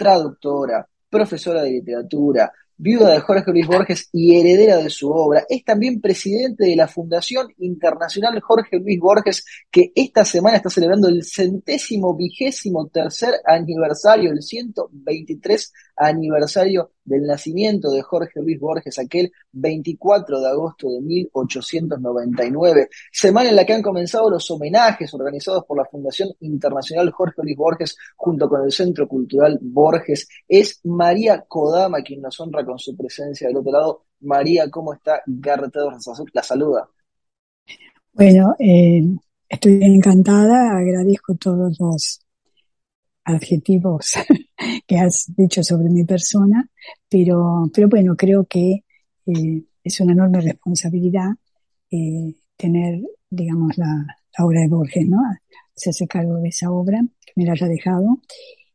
traductora, profesora de literatura, viuda de Jorge Luis Borges y heredera de su obra. Es también presidente de la Fundación Internacional Jorge Luis Borges, que esta semana está celebrando el centésimo vigésimo tercer aniversario, el 123 aniversario del nacimiento de Jorge Luis Borges, aquel 24 de agosto de 1899, semana en la que han comenzado los homenajes organizados por la Fundación Internacional Jorge Luis Borges junto con el Centro Cultural Borges. Es María Kodama quien nos honra con su presencia del otro lado. María, ¿cómo está? Garrett la saluda. Bueno, eh, estoy encantada, agradezco todos los adjetivos que has dicho sobre mi persona, pero, pero bueno, creo que eh, es una enorme responsabilidad eh, tener, digamos, la, obra de Borges, ¿no? Hacerse cargo de esa obra que me la haya dejado.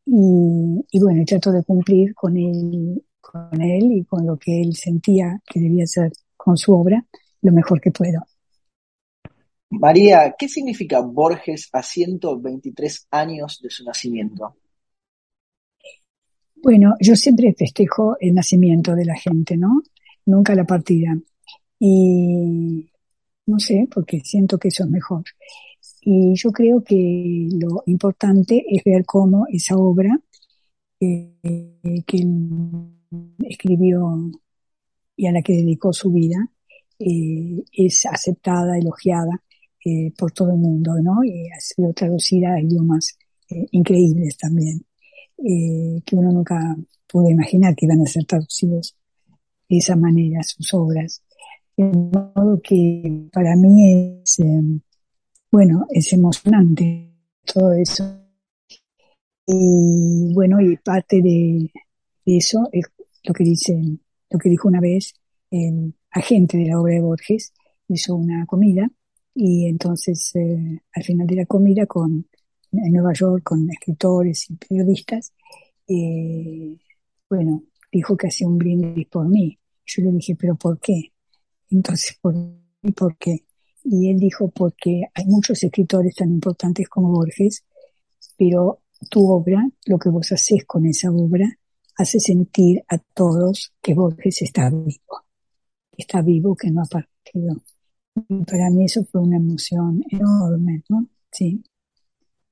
Y, y bueno, trato de cumplir con él, con él y con lo que él sentía que debía hacer con su obra lo mejor que puedo. María, ¿qué significa Borges a 123 años de su nacimiento? Bueno, yo siempre festejo el nacimiento de la gente, ¿no? Nunca la partida. Y no sé, porque siento que eso es mejor. Y yo creo que lo importante es ver cómo esa obra eh, que escribió y a la que dedicó su vida eh, es aceptada, elogiada eh, por todo el mundo, ¿no? Y ha sido traducida a idiomas increíbles también. Eh, que uno nunca pudo imaginar que iban a ser traducidos de esa manera sus obras. De modo que para mí es, em, bueno, es emocionante todo eso. Y bueno, y parte de, eso es lo que dice, lo que dijo una vez el agente de la obra de Borges, hizo una comida y entonces eh, al final de la comida con en Nueva York con escritores y periodistas, eh, bueno, dijo que hacía un brindis por mí. Yo le dije, pero ¿por qué? Entonces, ¿por, ¿por qué? Y él dijo, porque hay muchos escritores tan importantes como Borges, pero tu obra, lo que vos haces con esa obra, hace sentir a todos que Borges está vivo, está vivo, que no ha partido. Y para mí eso fue una emoción enorme, ¿no? Sí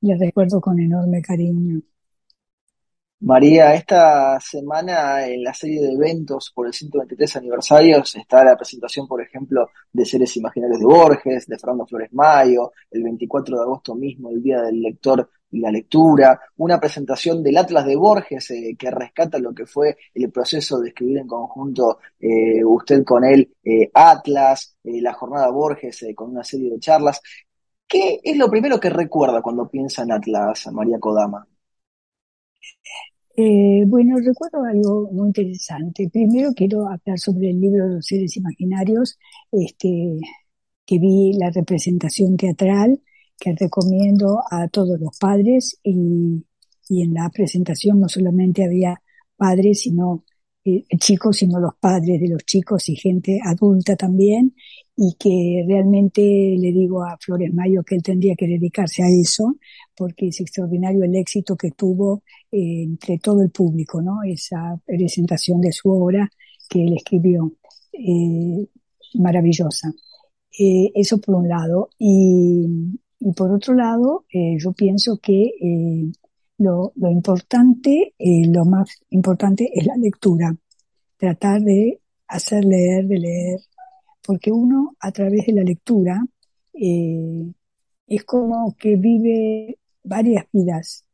le recuerdo con enorme cariño. María, esta semana en la serie de eventos por el 123 aniversario está la presentación, por ejemplo, de Seres Imaginarios de Borges, de Fernando Flores Mayo, el 24 de agosto mismo, el Día del Lector y la Lectura, una presentación del Atlas de Borges eh, que rescata lo que fue el proceso de escribir en conjunto eh, usted con él eh, Atlas, la jornada Borges con una serie de charlas. ¿Qué es lo primero que recuerda cuando piensa en Atlas, María Kodama? Eh, bueno, recuerdo algo muy interesante. Primero quiero hablar sobre el libro de los seres imaginarios, este, que vi la representación teatral, que recomiendo a todos los padres y, y en la presentación no solamente había padres, sino eh, chicos, sino los padres de los chicos y gente adulta también, y que realmente le digo a Flores Mayo que él tendría que dedicarse a eso, porque es extraordinario el éxito que tuvo eh, entre todo el público, ¿no? Esa presentación de su obra que él escribió, eh, maravillosa. eso por un lado. Y, y por otro lado, yo pienso que lo, importante, eh, lo más importante es la lectura. Tratar de hacer leer, de leer, porque uno a través de la lectura eh, es como que vive varias vidas.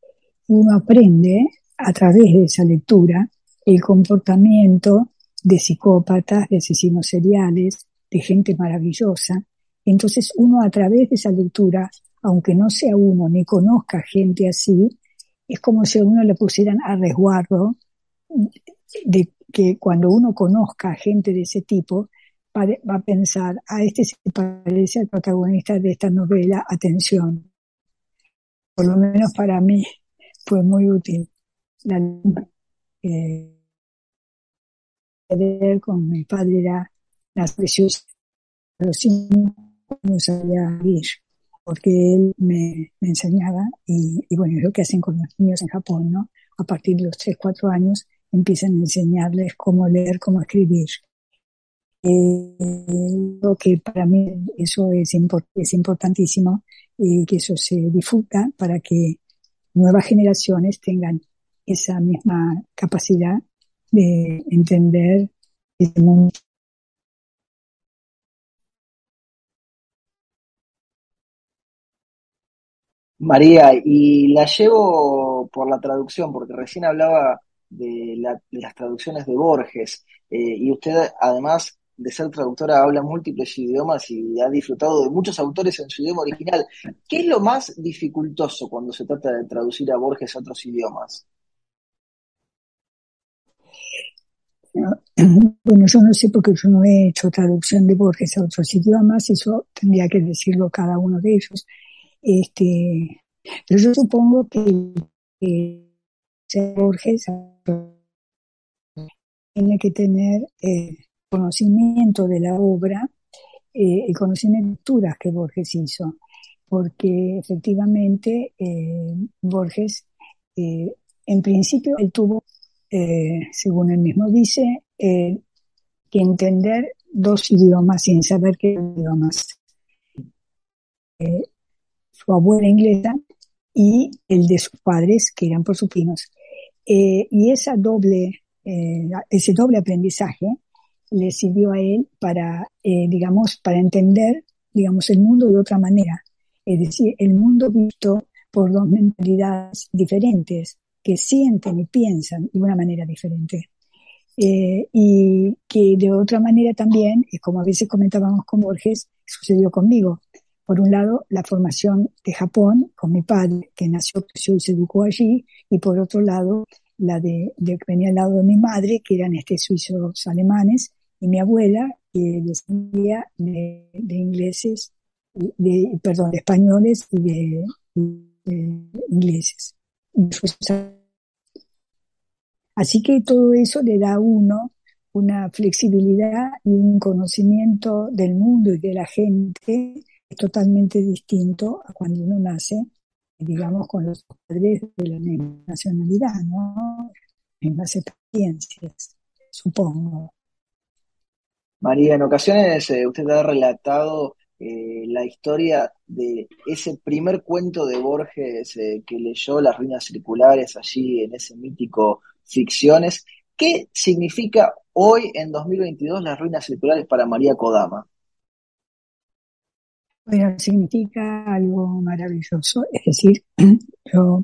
Uno aprende a través de esa lectura el comportamiento de psicópatas, de asesinos seriales, de gente maravillosa. Entonces uno a través de esa lectura, aunque no sea uno ni conozca gente así, es como si a uno le pusieran a resguardo de que cuando uno conozca gente de ese tipo, va a pensar, a este se parece al protagonista de esta novela, atención. Por lo menos para mí fue muy útil. La, eh, con mi padre era las preciosas, los cinco no sabía porque él me, enseñaba, y, y, bueno, es lo que hacen con los niños en Japón, ¿no? A partir de los 3, 4 años empiezan a enseñarles cómo leer, cómo escribir. Eh, lo que para mí eso es, es importantísimo y que eso se difunda para que nuevas generaciones tengan esa misma capacidad de entender este mundo. María, y la llevo por la traducción, porque recién hablaba de, las traducciones de Borges, eh, y usted además de ser traductora habla múltiples idiomas y ha disfrutado de muchos autores en su idioma original. ¿Qué es lo más dificultoso cuando se trata de traducir a Borges a otros idiomas? Bueno, yo no sé porque yo no he hecho traducción de Borges a otros idiomas, eso tendría que decirlo cada uno de ellos. Este, pero yo supongo que, Borges tiene que tener eh, conocimiento de la obra eh, el conocimiento de que Borges hizo, porque efectivamente eh, Borges, eh, en principio, él tuvo, según él mismo dice, que entender dos idiomas sin saber qué idiomas. su abuela inglesa y el de sus padres, que eran por porsupinos. y esa doble, ese doble aprendizaje le sirvió a él para, eh, digamos, para entender, digamos, el mundo de otra manera. Es decir, el mundo visto por dos mentalidades diferentes que sienten y piensan de una manera diferente. Eh, y que de otra manera también, como a veces comentábamos con Borges, sucedió conmigo. Por un lado, la formación de Japón con mi padre, que nació, creció y se educó allí, y por otro lado, la de, que venía al lado de mi madre, que eran este suizos alemanes, y mi abuela que descendía de, ingleses, de, perdón, de españoles y de, ingleses. Así que todo eso le da a uno una flexibilidad y un conocimiento del mundo y de la gente totalmente distinto a cuando uno nace, digamos, con los padres de la nacionalidad, ¿no? Las experiencias, supongo. María, en ocasiones eh, usted ha relatado eh, la historia de ese primer cuento de Borges eh, que leyó, Las ruinas circulares, allí en ese mítico Ficciones. ¿Qué significa hoy, en 2022, las ruinas circulares para María Kodama? Bueno, significa algo maravilloso. Es decir, yo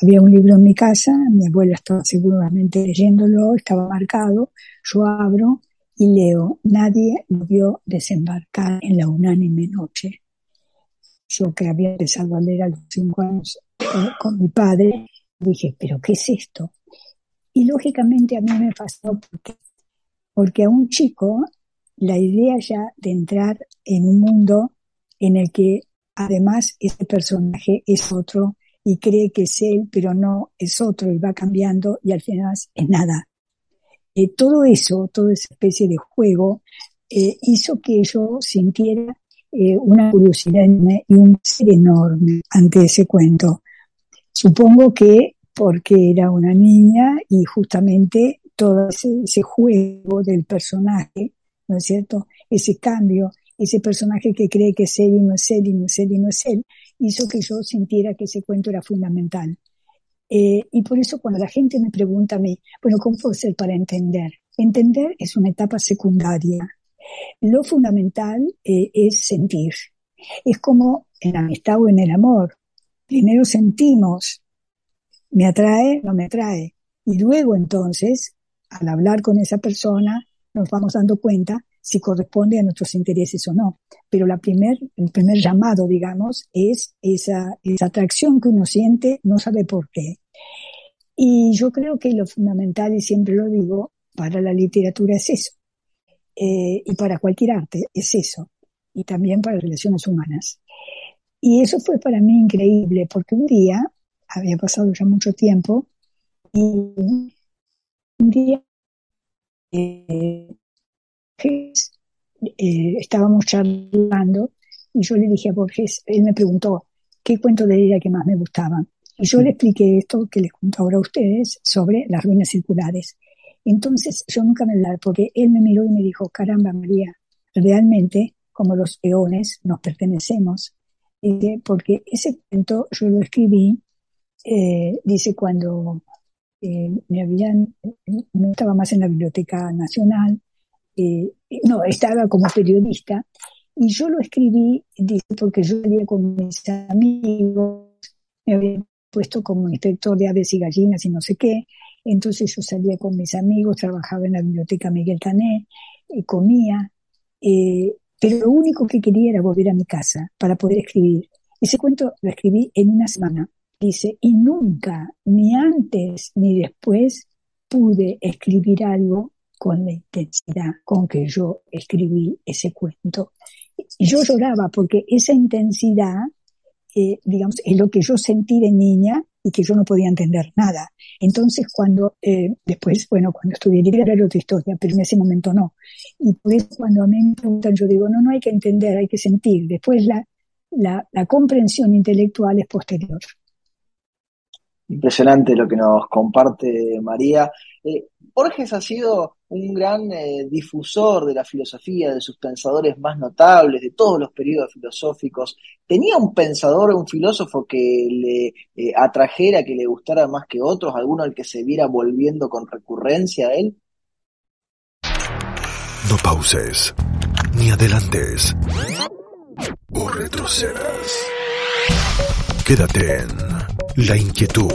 había un libro en mi casa, mi abuela estaba seguramente leyéndolo, estaba marcado, yo abro y leo, nadie lo vio desembarcar en la unánime noche. Yo que había empezado a leer a los cinco años eh, con mi padre, dije, pero ¿qué es esto? Y lógicamente a mí me fascinó porque, porque a un chico la idea ya de entrar en un mundo en el que además ese personaje es otro y cree que es él, pero no es otro y va cambiando y al final es nada. Eh, todo eso, toda esa especie de juego, eh, hizo que yo sintiera eh, una curiosidad y un ser enorme ante ese cuento. Supongo que porque era una niña y justamente todo ese, juego del personaje, ¿no es cierto? Ese cambio, ese personaje que cree que es él y no es él y no es él y no es él, hizo que yo sintiera que ese cuento era fundamental. Eh, y por eso cuando la gente me pregunta a mí, bueno, ¿cómo puedo ser para entender? Entender es una etapa secundaria. Lo fundamental eh, es sentir. Es como en la amistad o en el amor. Primero sentimos, me atrae, no me atrae. Y luego entonces, al hablar con esa persona, nos vamos dando cuenta si corresponde a nuestros intereses o no. Pero la primer, el primer llamado, digamos, es esa, esa atracción que uno siente, no sabe por qué. Y yo creo que lo fundamental, y siempre lo digo, para la literatura es eso. Eh, y para cualquier arte es eso. Y también para relaciones humanas. Y eso fue para mí increíble, porque un día, había pasado ya mucho tiempo, y un día eh, eh, estábamos charlando y yo le dije a Borges, él me preguntó qué cuento de ella que más me gustaba. Y yo le expliqué esto que les cuento ahora a ustedes sobre las ruinas circulares. Entonces yo nunca me la, porque él me miró y me dijo, caramba María, realmente como los eones nos pertenecemos. porque ese cuento yo lo escribí, eh, dice cuando eh, me habían, no estaba más en la Biblioteca Nacional, eh, no, estaba como periodista, y yo lo escribí, dice, porque yo salía con mis amigos, me habían puesto como inspector de aves y gallinas y no sé qué, entonces yo salía con mis amigos, trabajaba en la biblioteca Miguel Cané, y comía, eh, pero lo único que quería era volver a mi casa para poder escribir. Ese cuento lo escribí en una semana. Dice, y nunca, ni antes ni después, pude escribir algo con la intensidad con que yo escribí ese cuento. Yo lloraba porque esa intensidad, eh, digamos, es lo que yo sentí de niña y que yo no podía entender nada. Entonces, cuando, eh, después, bueno, cuando estudié literatura era otra historia, pero en ese momento no. Y por eso cuando a mí me preguntan, yo digo, no, no hay que entender, hay que sentir. Después la, la, la comprensión intelectual es posterior. Impresionante lo que nos comparte María. Eh, Borges ha sido un gran eh, difusor de la filosofía, de sus pensadores más notables, de todos los periodos filosóficos. ¿Tenía un pensador, un filósofo que le eh, atrajera, que le gustara más que otros, alguno al que se viera volviendo con recurrencia a él? No pauses, ni adelantes, o retrocedas. Quédate en La Inquietud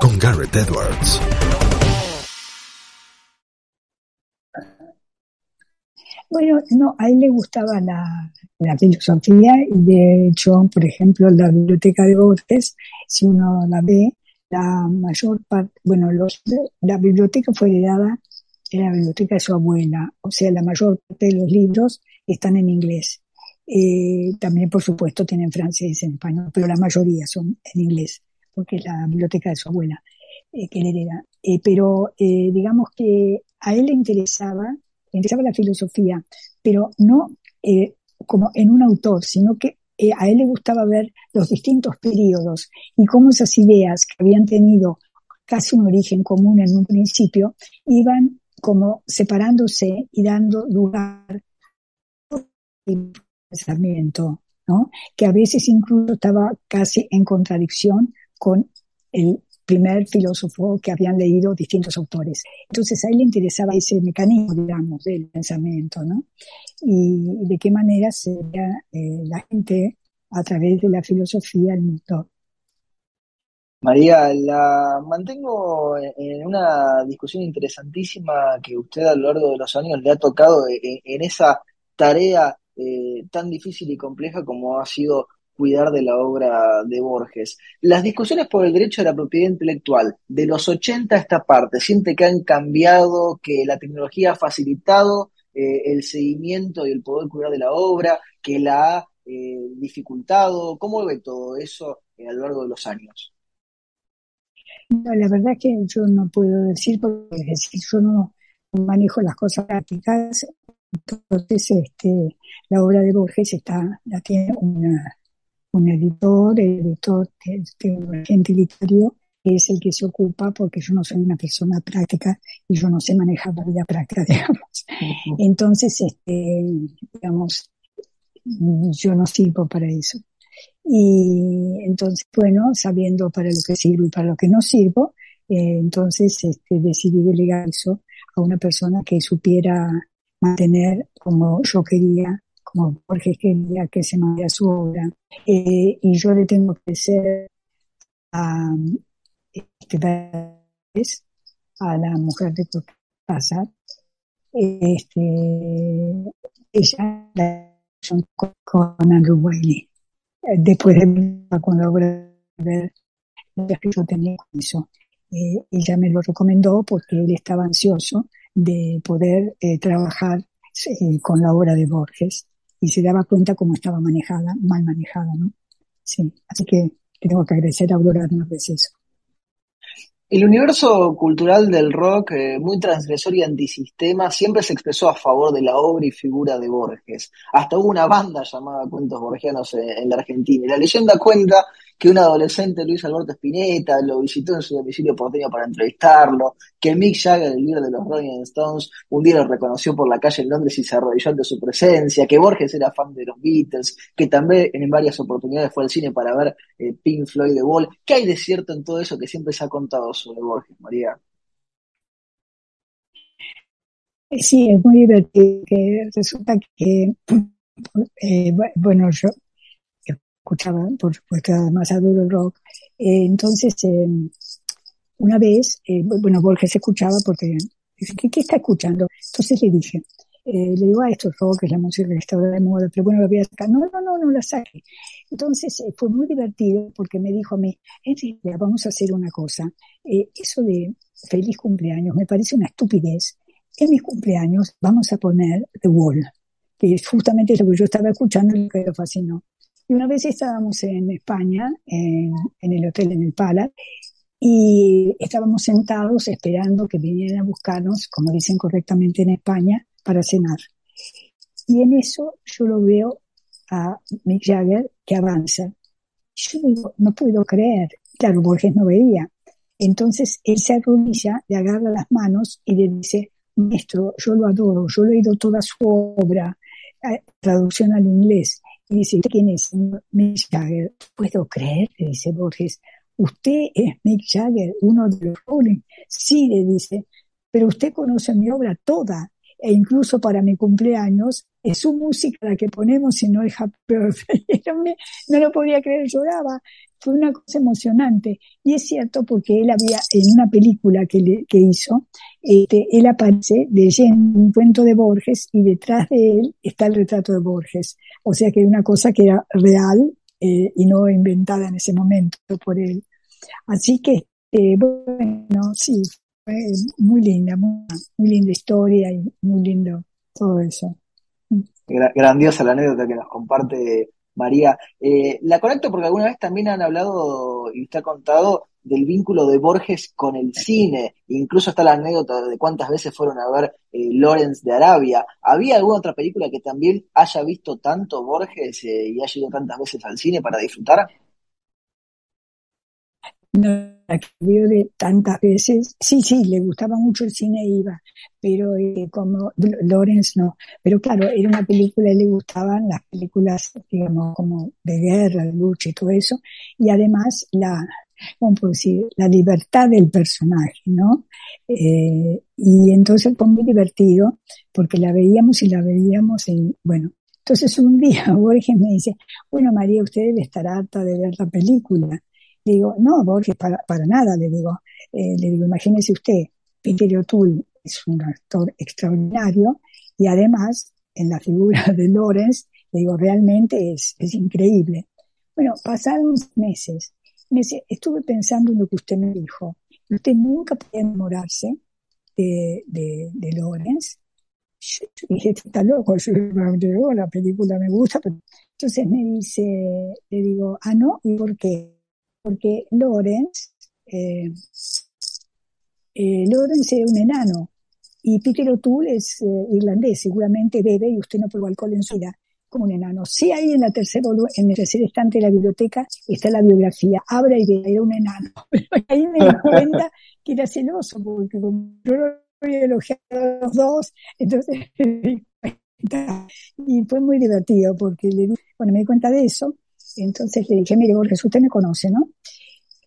con Garrett Edwards. Bueno, no, a él le gustaba la, filosofía y de hecho, por ejemplo, la biblioteca de Borges, si uno la ve, la mayor parte, bueno, los, la biblioteca fue heredada de la biblioteca de su abuela, o sea, la mayor parte de los libros están en inglés. Eh, también, por supuesto, tienen francés, en español, pero la mayoría son en inglés, porque es la biblioteca de su abuela eh, que le hereda. Eh, pero digamos que a él le interesaba, le interesaba la filosofía, pero no como en un autor, sino que a él le gustaba ver los distintos periodos y cómo esas ideas que habían tenido casi un origen común en un principio iban como separándose y dando lugar pensamiento, ¿no? que a veces incluso estaba casi en contradicción con el primer filósofo que habían leído distintos autores. Entonces a él le interesaba ese mecanismo, digamos, del pensamiento, ¿no? Y de qué manera sería eh, la gente a través de la filosofía el mundo. María, la mantengo en una discusión interesantísima que usted a lo largo de los años le ha tocado en esa tarea eh, tan difícil y compleja como ha sido cuidar de la obra de Borges. Las discusiones por el derecho a la propiedad intelectual, de los 80 a esta parte, ¿siente que han cambiado, que la tecnología ha facilitado eh, el seguimiento y el poder cuidar de la obra, que la ha eh, dificultado? ¿Cómo ve todo eso a lo largo de los años? la verdad es que yo no puedo decir, porque decir, yo no manejo las cosas prácticas, entonces, este, la obra de Borges está, la tiene un editor, el editor un agente literario, que es el que se ocupa, porque yo no soy una persona práctica y yo no sé manejar la vida práctica, digamos. Entonces, este, digamos, yo no sirvo para eso. Y entonces, bueno, sabiendo para lo que sirvo y para lo que no sirvo, eh, entonces este, decidí delegar eso a una persona que supiera mantener como yo quería, como Jorge quería que se mantuviera su obra. Eh, y yo le tengo que ser a, este, a la mujer de casa este, ella la con, con Andrew Wiley. Después de cuando obra ver yo tenía eso. eh, ella me lo recomendó porque él estaba ansioso de poder eh, trabajar eh, con la obra de Borges y se daba cuenta cómo estaba manejada, mal manejada, ¿no? Sí, así que tengo que agradecer a Aurora vez eso. El universo cultural del rock, eh, muy transgresor y antisistema, siempre se expresó a favor de la obra y figura de Borges. Hasta hubo una banda llamada Cuentos Borgianos en la Argentina. Y la leyenda cuenta que un adolescente, Luis Alberto Spinetta, lo visitó en su domicilio porteño para entrevistarlo, que Mick Jagger, el líder de los Rolling Stones, un día lo reconoció por la calle en Londres y se arrodilló ante su presencia, que Borges era fan de los Beatles, que también en varias oportunidades fue al cine para ver eh, Pink Floyd de Wall. ¿Qué hay de cierto en todo eso que siempre se ha contado sobre Borges, María? Sí, es muy divertido. Que resulta que, eh, bueno, yo escuchaba, por supuesto, además adoro rock. Eh, entonces, eh, una vez, eh, bueno, Borges escuchaba porque dice, ¿qué, está escuchando? Entonces le dije, le digo, ah, esto es rock, es la música que está de moda, pero bueno, lo voy a sacar. No, no, no, no la saque. Entonces fue muy divertido porque me dijo a mí, en realidad vamos a hacer una cosa. eso de feliz cumpleaños me parece una estupidez. En mis cumpleaños vamos a poner The Wall, que es justamente lo que yo estaba escuchando y que me fascinó. Y una vez estábamos en España, en, el hotel en el Pala, y estábamos sentados esperando que vinieran a buscarnos, como dicen correctamente en España, para cenar. Y en eso yo lo veo a Mick Jagger que avanza. Yo digo, no puedo creer. Claro, Borges no veía. Entonces él se arrodilla, le agarra las manos y le dice, maestro, yo lo adoro, yo he leído toda su obra, eh, traducción al inglés. Y dice, ¿quién es Mick Jagger? ¿Puedo creer? Le dice Borges. ¿Usted es Mick Jagger, uno de los Rolling? Sí, le dice, pero usted conoce mi obra toda e incluso para mi cumpleaños es su música la que ponemos y no es Happy Birthday. no lo podía creer, lloraba fue una cosa emocionante. Y es cierto porque él había, en una película que, que hizo, este, él aparece leyendo un cuento de Borges y detrás de él está el retrato de Borges. O sea que una cosa que era real eh, y no inventada en ese momento por él. Así que, eh, bueno, sí, muy linda, muy, muy linda historia y muy lindo todo eso. Grandiosa la anécdota que nos comparte María. Eh, la conecto porque alguna vez también han hablado y usted ha contado del vínculo de Borges con el cine. Incluso está la anécdota de cuántas veces fueron a ver eh, Lawrence de Arabia. ¿Había alguna otra película que también haya visto tanto Borges eh, y haya ido tantas veces al cine para disfrutar? No, la que vio de tantas veces, sí, sí, le gustaba mucho el cine, iba, pero eh, como Lorenz no. Pero claro, era una película, le gustaban las películas, digamos, como de guerra, de lucha y todo eso, y además la, ¿cómo puedo decir? La libertad del personaje, ¿no? Eh, y entonces fue muy divertido, porque la veíamos y la veíamos, y bueno, entonces un día Borges me dice, bueno María, usted debe estar harta de ver la película. Digo, no, Borges, para, para nada, le digo. Eh, le digo, imagínese usted, Peter O'Toole es un actor extraordinario y además en la figura de Lawrence, le digo, realmente es, es increíble. Bueno, pasaron meses. Me estuve pensando en lo que usted me dijo. Usted nunca puede enamorarse de, de, Lawrence. Yo, dije, está loco, yo, la película me gusta, pero entonces me dice, le digo, ah, no, ¿y por qué? Porque Lawrence, eh, eh, Lawrence era un enano y Peter O'Toole es eh, irlandés, seguramente bebe y usted no probó alcohol en su vida como un enano. Sí, ahí en la tercera, en el tercer estante de la biblioteca está la biografía. Abra y ve, era un enano. Ahí me di cuenta que era celoso, porque como yo lo había elogiado a los dos, entonces y fue muy divertido porque bueno, me di cuenta de eso entonces le dije, mire, Borges, usted me conoce, ¿no?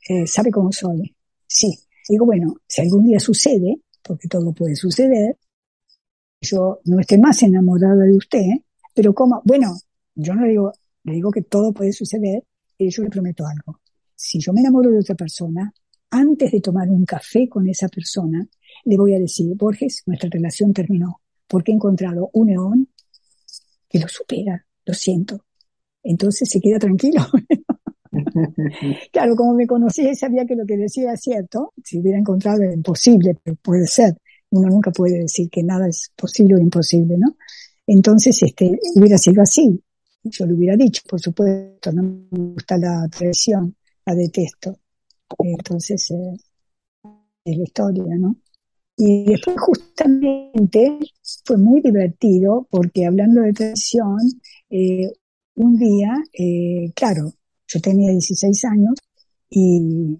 Eh, ¿Sabe cómo soy? Sí. Digo, bueno, si algún día sucede, porque todo puede suceder, yo no esté más enamorada de usted, pero como, bueno, yo no le digo, le digo que todo puede suceder, y yo le prometo algo. Si yo me enamoro de otra persona, antes de tomar un café con esa persona, le voy a decir, Borges, nuestra relación terminó, porque he encontrado un neón que lo supera, lo siento, entonces se queda tranquilo. claro, como me conocía y sabía que lo que decía era cierto, si hubiera encontrado era imposible, pero puede ser. Uno nunca puede decir que nada es posible o imposible, ¿no? Entonces, este, hubiera sido así. Yo lo hubiera dicho, por supuesto, no me gusta la traición, la detesto. Entonces, eh, es la historia, ¿no? Y después justamente fue muy divertido porque hablando de traición, eh, un día, eh, claro, yo tenía 16 años y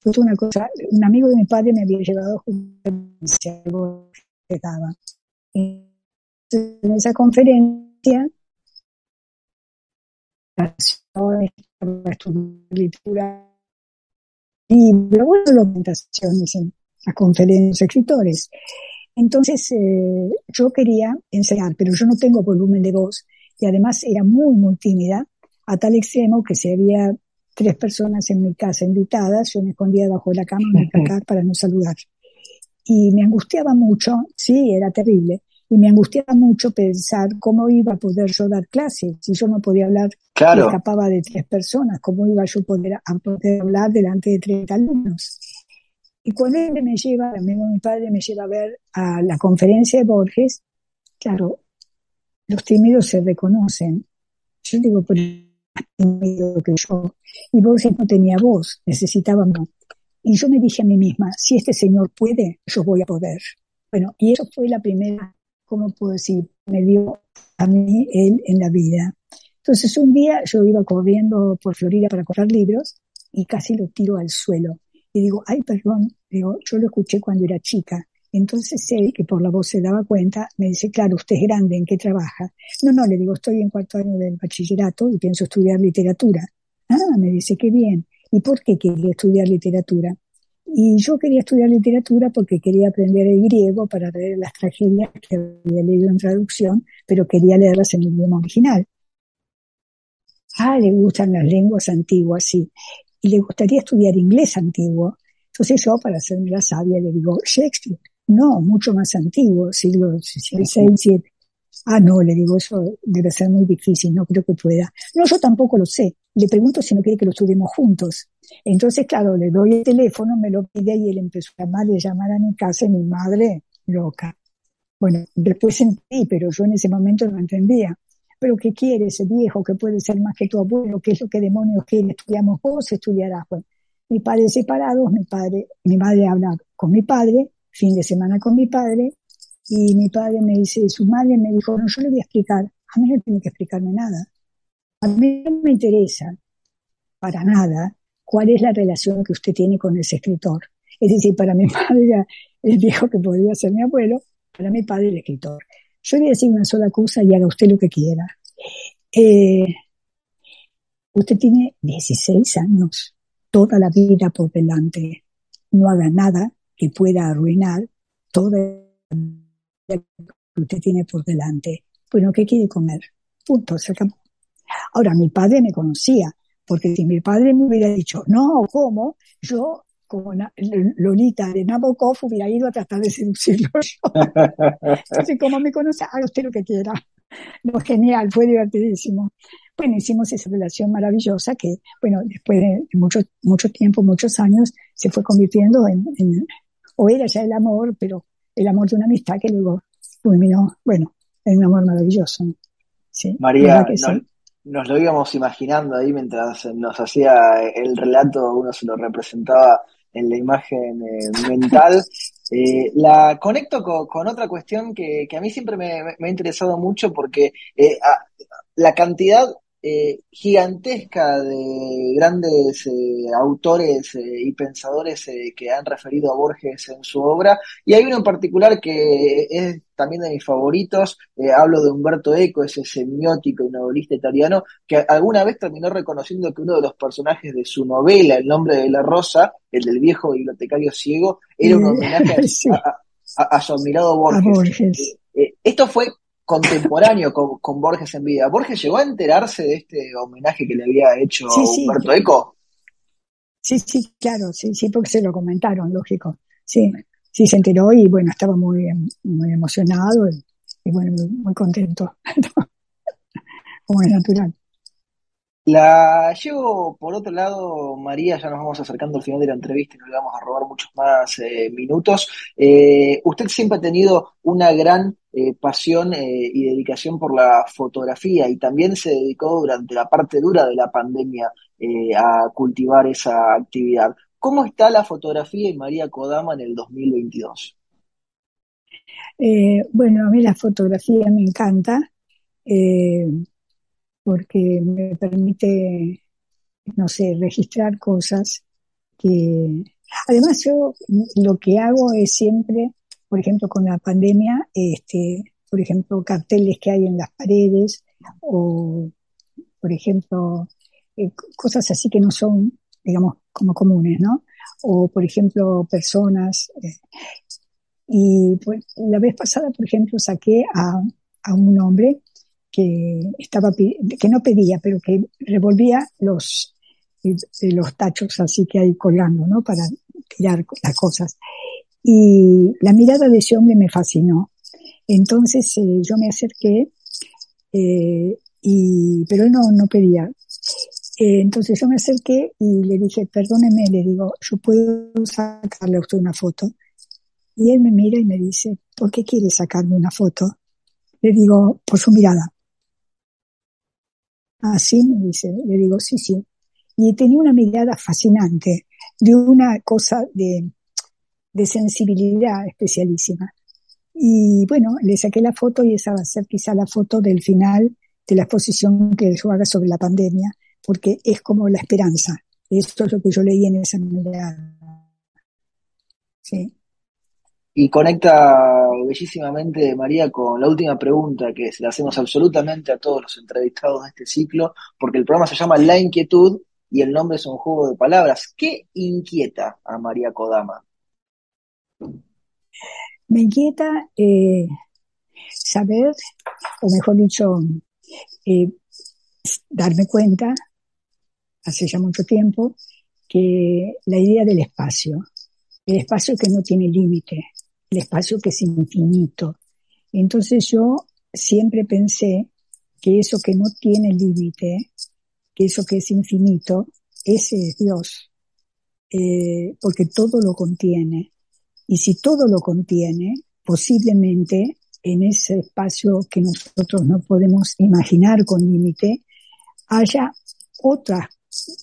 fue una cosa, un amigo de mi padre me había llevado a algo que daba. En esa conferencia, lectura, libro, bueno, documentaciones en las conferencias, escritores. Entonces, eh, yo quería enseñar, pero yo no tengo volumen de voz y además era muy, muy tímida, a tal extremo que si había tres personas en mi casa invitadas, yo me escondía debajo de la cama para no saludar. Y me angustiaba mucho, sí, era terrible, y me angustiaba mucho pensar cómo iba a poder yo dar clases, si yo no podía hablar, claro. escapaba de tres personas, cómo iba yo poder, a poder hablar delante de tres alumnos. Y cuando él me lleva, mi padre me lleva a ver a la conferencia de Borges, claro, los tímidos se reconocen. Yo digo, por más tímido que yo. Y Borges no tenía voz, necesitaba más. Y yo me dije a mí misma, si este señor puede, yo voy a poder. Bueno, y eso fue la primera, ¿cómo puedo decir? Me dio a mí él en la vida. Entonces un día yo iba corriendo por Florida para comprar libros y casi lo tiro al suelo. Y digo, ay, perdón, digo, yo lo escuché cuando era chica. Entonces él, que por la voz se daba cuenta, me dice, claro, usted es grande, ¿en qué trabaja? No, no, le digo, estoy en cuarto año del bachillerato y pienso estudiar literatura. Ah, me dice, qué bien. ¿Y por qué quería estudiar literatura? Y yo quería estudiar literatura porque quería aprender el griego para leer las tragedias que había leído en traducción, pero quería leerlas en el idioma original. Ah, le gustan las lenguas antiguas, sí. Y le gustaría estudiar inglés antiguo. Entonces yo, para hacerme la sabia, le digo, Shakespeare. No, mucho más antiguo, siglo XVI, VII. Ah, no, le digo, eso debe ser muy difícil, no creo que pueda. No, yo tampoco lo sé. Le pregunto si no quiere que lo estudiemos juntos. Entonces, claro, le doy el teléfono, me lo pide y él empezó a llamar y llamar a mi casa y mi madre, loca. Bueno, después sentí, pero yo en ese momento no entendía. Pero ¿qué quiere ese viejo que puede ser más que tu abuelo? ¿Qué es lo que demonios quiere? ¿Estudiamos vos? ¿Estudiarás? Bueno, mi padre separados, mi padre, mi madre habla con mi padre, fin de semana con mi padre, y mi padre me dice, su madre me dijo, no, yo le voy a explicar, a mí no tiene que explicarme nada. A mí no me interesa para nada cuál es la relación que usted tiene con ese escritor. Es decir, para mi padre el viejo que podría ser mi abuelo, para mi padre el escritor. Yo voy a decir una sola cosa y haga usted lo que quiera. Eh, usted tiene 16 años, toda la vida por delante. No haga nada que pueda arruinar todo lo que usted tiene por delante. Bueno, ¿qué quiere comer? Punto, se acabó. Ahora, mi padre me conocía, porque si mi padre me hubiera dicho, no, ¿cómo? Yo, como Lolita de Nabokov, hubiera ido a tratar de seducirlo. Entonces, como me conoce, haga usted lo que quiera. No, genial, fue divertidísimo. Bueno, hicimos esa relación maravillosa que, bueno, después de mucho, mucho tiempo, muchos años, se fue convirtiendo en, o era ya el amor, pero el amor de una amistad que luego culminó, bueno, en un amor maravilloso. Sí, María, nos lo íbamos imaginando ahí mientras nos hacía el relato, uno se lo representaba en la imagen eh, mental. Eh, la conecto con, otra cuestión que, a mí siempre me, ha interesado mucho porque eh, la cantidad eh, gigantesca de grandes eh, autores eh, y pensadores que han referido a Borges en su obra, y hay uno en particular que es también de mis favoritos, hablo de Humberto Eco, ese semiótico y novelista italiano, que alguna vez terminó reconociendo que uno de los personajes de su novela, El nombre de la rosa, el del viejo bibliotecario ciego, era un homenaje a, su admirado Borges. esto fue contemporáneo con, Borges en vida. ¿Borges llegó a enterarse de este homenaje que le había hecho Humberto Eco? Sí, sí, claro, sí, sí, porque se lo comentaron, lógico. Sí, sí se enteró y bueno, estaba muy, muy emocionado y, bueno, muy, contento, como es natural. La llevo por otro lado, María, ya nos vamos acercando al final de la entrevista y no le vamos a robar muchos más eh, minutos. Eh, usted siempre ha tenido una gran eh, pasión y dedicación por la fotografía y también se dedicó durante la parte dura de la pandemia a cultivar esa actividad. ¿Cómo está la fotografía y María Kodama en el 2022? bueno, a mí la fotografía me encanta porque me permite, no sé, registrar cosas que... Además yo lo que hago es siempre, por ejemplo, con la pandemia, este, por ejemplo, carteles que hay en las paredes o, por ejemplo, eh, cosas así que no son, digamos, como comunes, ¿no? O, por ejemplo, personas. Eh, y pues, la vez pasada, por ejemplo, saqué a, a un hombre que estaba que no pedía, pero que revolvía los eh, los tachos así que hay colgando, ¿no? Para tirar las cosas. Y la mirada de ese hombre me fascinó. Entonces eh, yo me acerqué, eh, y, pero él no, no pedía. entonces yo me acerqué y le dije, perdóneme, le digo, yo puedo sacarle a usted una foto. Y él me mira y me dice, ¿por qué quiere sacarme una foto? Le digo, por su mirada. Así me dice, le digo, sí, sí. Y tenía una mirada fascinante, de una cosa de, de sensibilidad especialísima. Y bueno, le saqué la foto y esa va a ser quizá la foto del final de la exposición que yo haga sobre la pandemia, porque es como la esperanza. Esto es lo que yo leí en esa mirada. Sí. Y conecta bellísimamente, María, con la última pregunta que se le hacemos absolutamente a todos los entrevistados de este ciclo, porque el programa se llama La Inquietud y el nombre es un juego de palabras. ¿Qué inquieta a María Kodama? Me inquieta eh, saber, o mejor dicho, eh, darme cuenta, hace ya mucho tiempo, que la idea del espacio, el espacio que no tiene límite, el espacio que es infinito. Entonces yo siempre pensé que eso que no tiene límite, que eso que es infinito, ese es Dios, eh, porque todo lo contiene. Y si todo lo contiene, posiblemente en ese espacio que nosotros no podemos imaginar con límite, haya otras,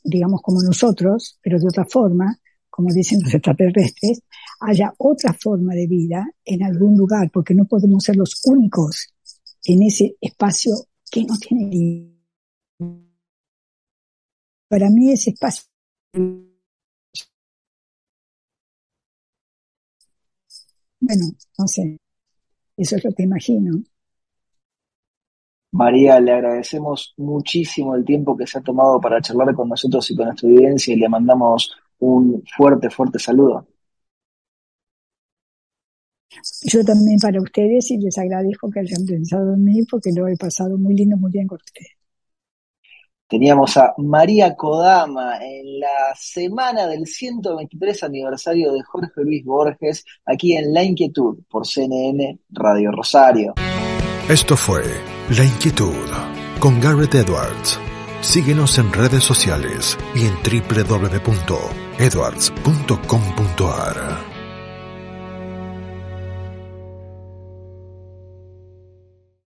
digamos como nosotros, pero de otra forma, como dicen los extraterrestres, haya otra forma de vida en algún lugar, porque no podemos ser los únicos en ese espacio que no tiene Para mí ese espacio bueno, no sé, eso es lo que imagino. María, le agradecemos muchísimo el tiempo que se ha tomado para charlar con nosotros y con nuestra audiencia y le mandamos un fuerte, fuerte saludo. Yo también para ustedes y les agradezco que hayan pensado en mí porque lo he pasado muy lindo, muy bien con ustedes. Teníamos a María Kodama en la semana del 123 aniversario de Jorge Luis Borges, aquí en La Inquietud por CNN Radio Rosario. Esto fue La Inquietud con Garrett Edwards. Síguenos en redes sociales y en www.edwards.com.ar.